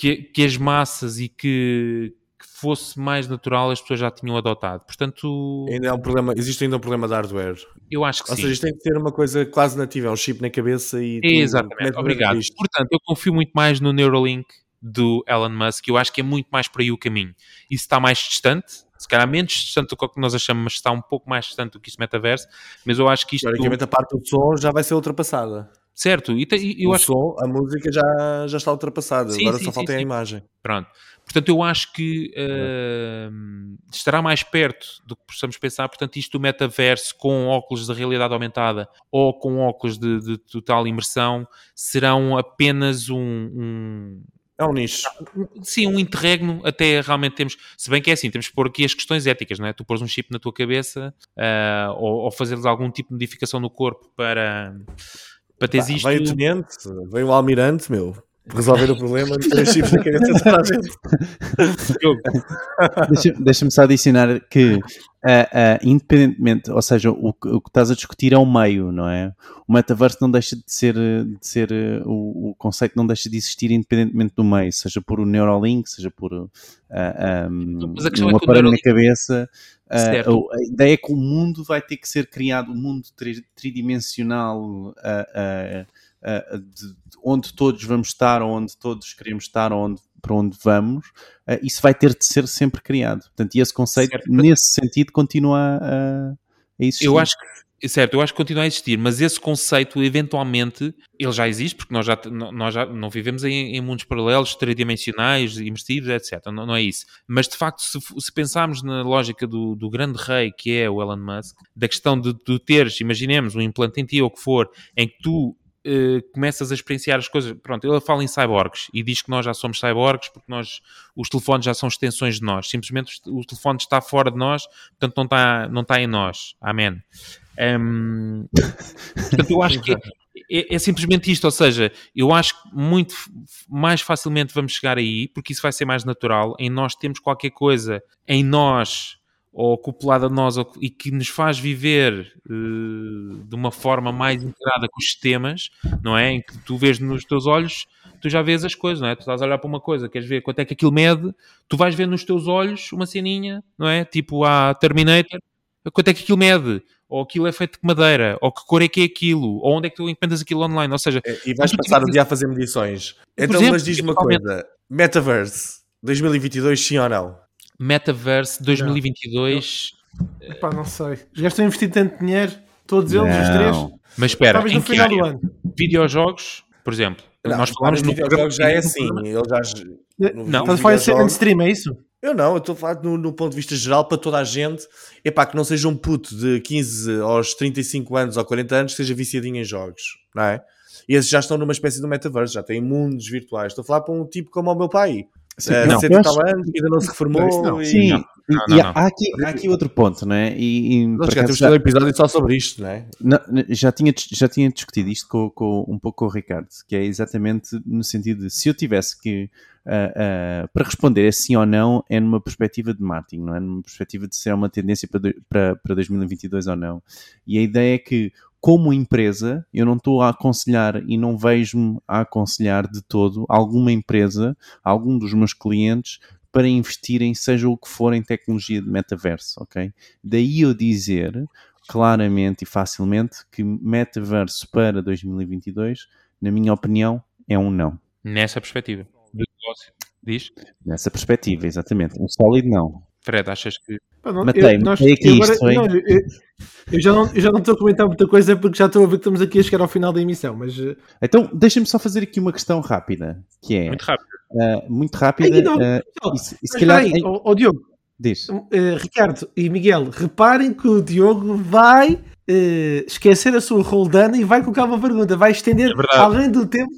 que, que as massas e que, que, fosse mais natural as pessoas já tinham adotado. Portanto, ainda é um problema, existe ainda um problema de hardware. Eu acho que Ou sim. Ou seja, isto tem que ter uma coisa quase nativa, é um chip na cabeça e Exatamente, obrigado. Portanto, eu confio muito mais no Neuralink do Elon Musk, eu acho que é muito mais por aí o caminho. Isso está mais distante, se calhar menos distante do que nós achamos, mas está um pouco mais distante do que isso metaverso, mas eu acho que isto... Teoricamente a parte do som já vai ser ultrapassada. Certo, e, e eu o acho som, a música já, já está ultrapassada, sim, agora sim, só falta sim, a imagem. Pronto. Portanto, eu acho que uh, estará mais perto do que possamos pensar. Portanto, isto do metaverso com óculos de realidade aumentada ou com óculos de, de total imersão serão apenas um, um é um nicho. Sim, um interregno até realmente temos. Se bem que é assim, temos que pôr aqui as questões éticas, não é? Tu pôs um chip na tua cabeça uh, ou, ou fazeres algum tipo de modificação no corpo para, para teres isto. Veio o tenente, veio o almirante, meu resolver o problema de três chips na cabeça de toda a gente. Deixa-me deixa só adicionar que, uh, uh, independentemente, ou seja, o, o, que estás a discutir é o meio, não é? O metaverso não deixa de ser, de ser uh, o, o, conceito não deixa de existir independentemente do meio, seja por o Neuralink, seja por um, um aparelho na cabeça. a ideia é que o mundo vai ter que ser criado, o um mundo tridimensional uh, de, onde todos vamos estar, onde todos queremos estar, onde, para onde vamos, uh, isso vai ter de ser sempre criado. Portanto, e esse conceito, certo. nesse sentido, continua a, a existir. Eu acho que Certo, eu acho que continua a existir, mas esse conceito, eventualmente, ele já existe, porque nós já, nós já não vivemos em, em mundos paralelos, tridimensionais, imersivos, etc. Não, não, é isso. Mas, de facto, se, se pensarmos na lógica do, do, grande rei, que é o Elon Musk, da questão de tu teres, imaginemos, um implante em ti ou o que for, em que tu Uh, começas a experienciar as coisas. Pronto, ele fala em cyborgs e diz que nós já somos cyborgs porque nós, os telefones já são extensões de nós. Simplesmente o, telefone está fora de nós, portanto não está, não está em nós. Amém. Um, portanto, eu acho que é, é, simplesmente isto. Ou seja, eu acho que muito mais facilmente vamos chegar aí porque isso vai ser mais natural. Em nós temos qualquer coisa em nós ou acoplada a nós e que nos faz viver uh, de uma forma mais integrada com os sistemas, não é? Em que tu vês nos teus olhos, tu já vês as coisas, não é? Tu estás a olhar para uma coisa, queres ver quanto é que aquilo mede, tu vais ver nos teus olhos uma ceninha, não é? Tipo a Terminator, quanto é que aquilo mede, ou aquilo é feito de madeira, ou que cor é que é aquilo, ou onde é que tu encontras aquilo online, ou seja... É, e vais passar o dia a fazer medições. Então, exemplo, mas diz-me uma coisa, Metaverse 2022 sim ou não? Metaverse 2022. Não. Epá, não sei. Já estão a investir tanto dinheiro, todos eles, não. os três. Mas espera, Talvez no final do ano. Videojogos, por exemplo, Não, nós falamos no videojogos já é assim. Ele já. Não, mas foi ser stream, é isso? Eu não, eu estou a falar no, no, ponto de vista geral para toda a gente. Epá, que não seja um puto de 15 aos 35 anos ou 40 anos que seja viciadinho em jogos, não é? E esses já estão numa espécie de metaverso, já têm mundos virtuais. Estou a falar para um tipo como o meu pai. Sim, uh, não, 70 acho... anos, ainda não se reformou. Não, e... Sim, não, não, e há, aqui, há aqui outro ponto, não é? E, e Nós já temos já... um episódio só sobre isto, não é? já, tinha, já tinha discutido isto com, com, um pouco com o Ricardo, que é exatamente no sentido de se eu tivesse que Uh, uh, para responder é sim ou não, é numa perspectiva de marketing, não é numa perspectiva de ser uma tendência para, para, para 2022 ou não. E a ideia é que, como empresa, eu não estou a aconselhar e não vejo-me a aconselhar de todo alguma empresa, algum dos meus clientes, para investirem, seja o que for, em tecnologia de metaverso, ok? Daí eu dizer claramente e facilmente que metaverso para 2022, na minha opinião, é um não. Nessa perspectiva do negócio, diz? Nessa perspectiva, exatamente. Um sólido não. Fred, achas que. não, matei, eu, matei aqui agora, isto, não, eu, eu, já não, eu já não estou a comentar muita coisa porque já estou a ver que estamos aqui a chegar ao final da emissão, mas... Eh, então, deixa-me só fazer aqui uma questão rápida, que é... Muito rápida. Uh, muito rápida. Ai, não, uh, e, se, e se calhar... Aí, em... oh, oh, Diogo. Diz. Uh, Ricardo e Miguel, reparem que o Diogo vai esquecer a sua roldana e vai colocar uma pergunta, vai estender é além do tempo...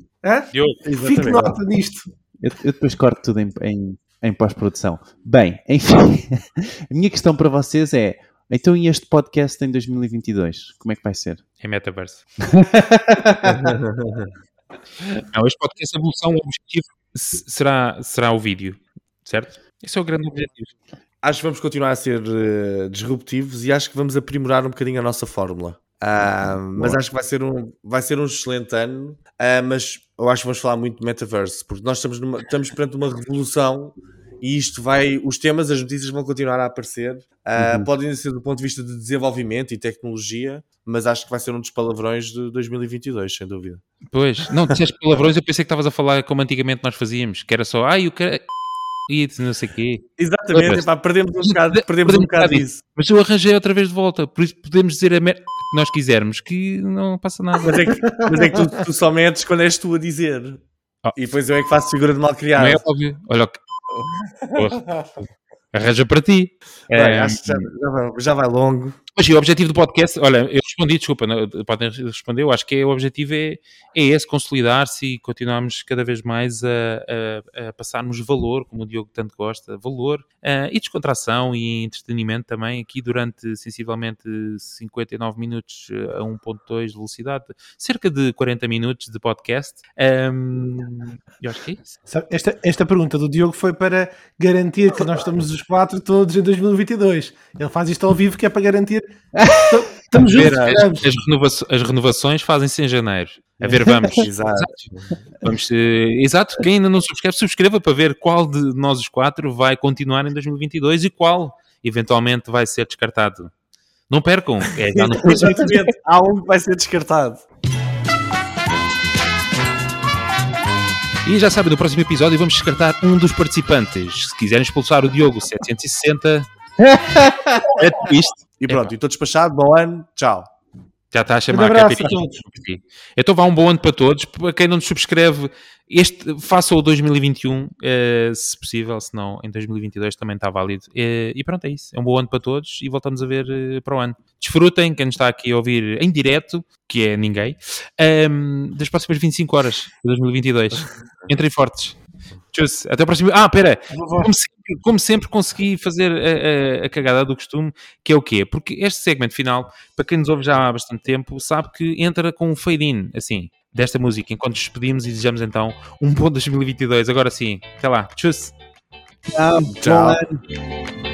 Diogo, Fique nota nisto. Eu, eu, depois corto tudo em, em em pós-produção. Bem, enfim, a minha questão para vocês é: então e este podcast em 2022? Como é que vai ser? Em metaverso. Não, este podcast, a evolução, o objetivo será, será o vídeo, certo? Esse é o grande objetivo. Acho que vamos continuar a ser uh, disruptivos e acho que vamos aprimorar um bocadinho a nossa fórmula. Uh, mas acho que vai ser um, vai ser um excelente ano. Uh, mas eu acho que vamos falar muito de metaverse, porque nós estamos, numa, estamos perante uma revolução e isto vai, os temas, as notícias vão continuar a aparecer. Uh, uhum. Podem ser do ponto de vista de desenvolvimento e tecnologia, mas acho que vai ser um dos palavrões de 2022, sem dúvida. Pois, não, disseste palavrões, eu pensei que estavas a falar como antigamente nós fazíamos, que era só, ai, o cara e não sei o quê. Exatamente, epá, perdemos um bocado, perdemos, perdemos um bocado disso. Mas eu arranjei outra vez de volta, por isso podemos dizer a mer... que nós quisermos, que não passa nada. Mas é que, mas é que tu, tu, só metes quando és tu a dizer. Oh. E depois eu é que faço figura de mal criado. Não é óbvio. Olha, Arranja para ti. Bem, é, acho que já, já vai longo. Mas o objetivo do podcast, olha, eu respondi, desculpa, não, podem responder, eu acho que é, o objetivo é, é esse, consolidar-se e continuarmos cada vez mais a, a, a, passarmos valor, como o Diogo tanto gosta, valor uh, e descontração e entretenimento também aqui durante sensivelmente 59 minutos a 1.2 de velocidade, cerca de 40 minutos de podcast. Um, eu acho que é isso. Esta, esta pergunta do Diogo foi para garantir que nós estamos os quatro todos em 2022. Ele faz isto ao vivo que é para garantir Estamos juntos. As, as, renovações, as renovações fazem-se em janeiro. A ver, vamos. exato. Vamos, uh, exato. Quem ainda não subscreve, subscreva para ver qual de nós os quatro vai continuar em 2022 e qual eventualmente vai ser descartado. Não percam. É já no próximo Há um que vai ser descartado. E já sabem, no próximo episódio vamos descartar um dos participantes. Se quiserem expulsar o Diogo 760, é isto. E pronto, estou despachado, bom ano, tchau. Já está a chamar a capitão. Então vá um bom ano para todos. Para quem não nos subscreve, este, faça o 2021, eh, se possível, se não, em 2022 também está válido. Eh, e pronto, é isso. É um bom ano para todos e voltamos a ver eh, para o ano. Desfrutem, quem nos está aqui a ouvir em direto, que é ninguém, ehm, das próximas 25 horas de 2022. Entrem fortes. Tchus, até o próximo. Ah, pera, como sempre, como sempre consegui fazer a, a, a, cagada do costume, que é o quê? Porque este segmento final, para quem nos ouve já há bastante tempo, sabe que entra com um fade-in, assim, desta música, enquanto despedimos e desejamos então um bom 2022. Agora sim, até lá, tchus. Tchau. Tchau.